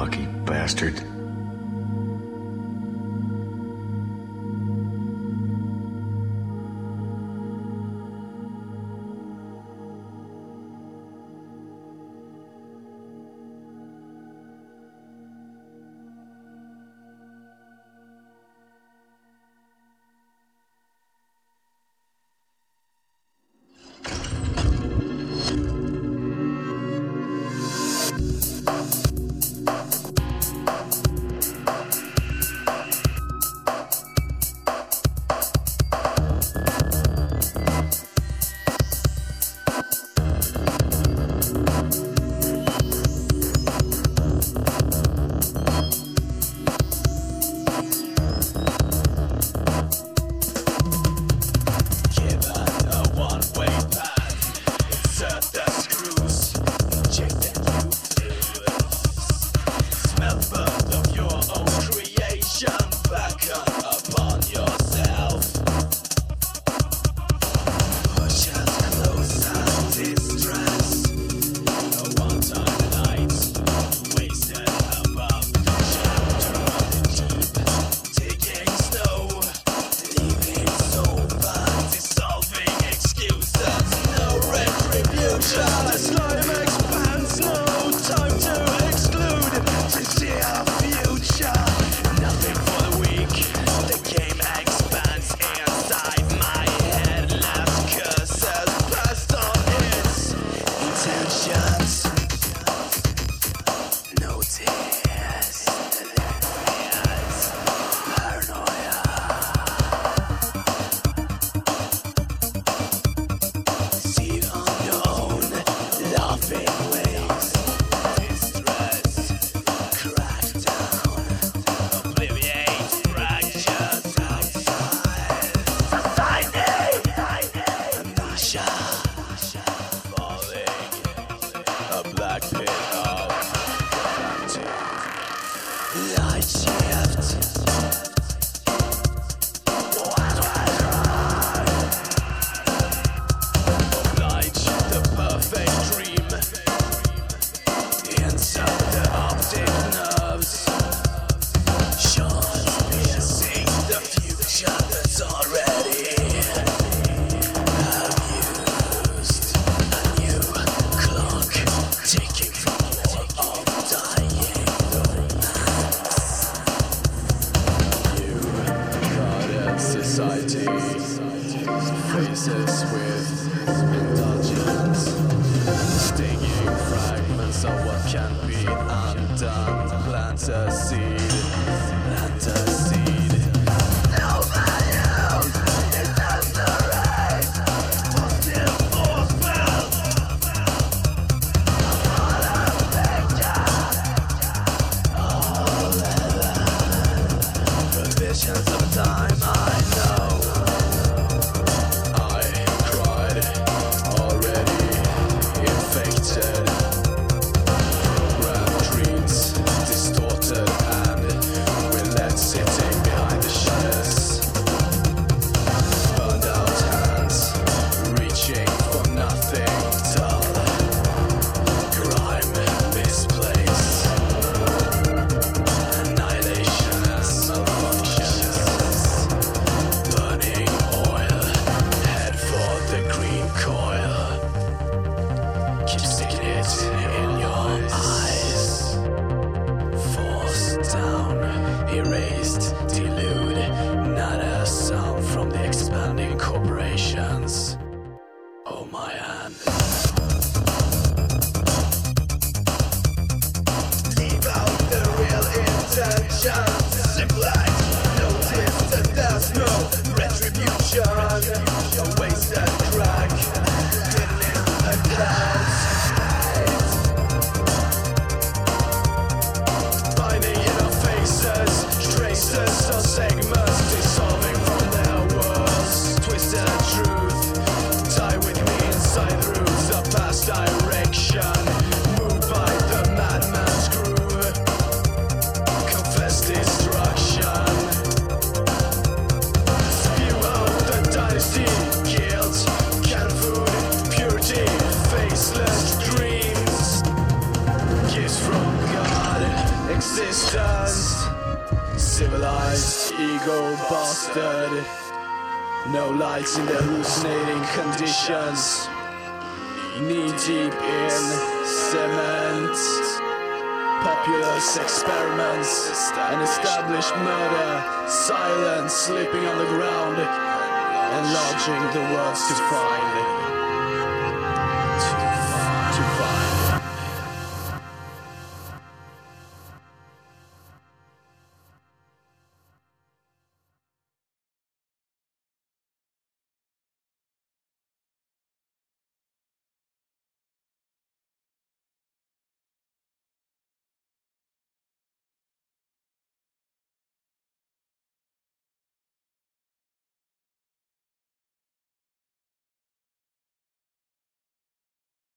lucky bastard. faces with indulgence, stinging fragments of what can be undone. Plant a seed, plant a. Experiments, an established murder, silence sleeping on the ground, enlarging the words to find.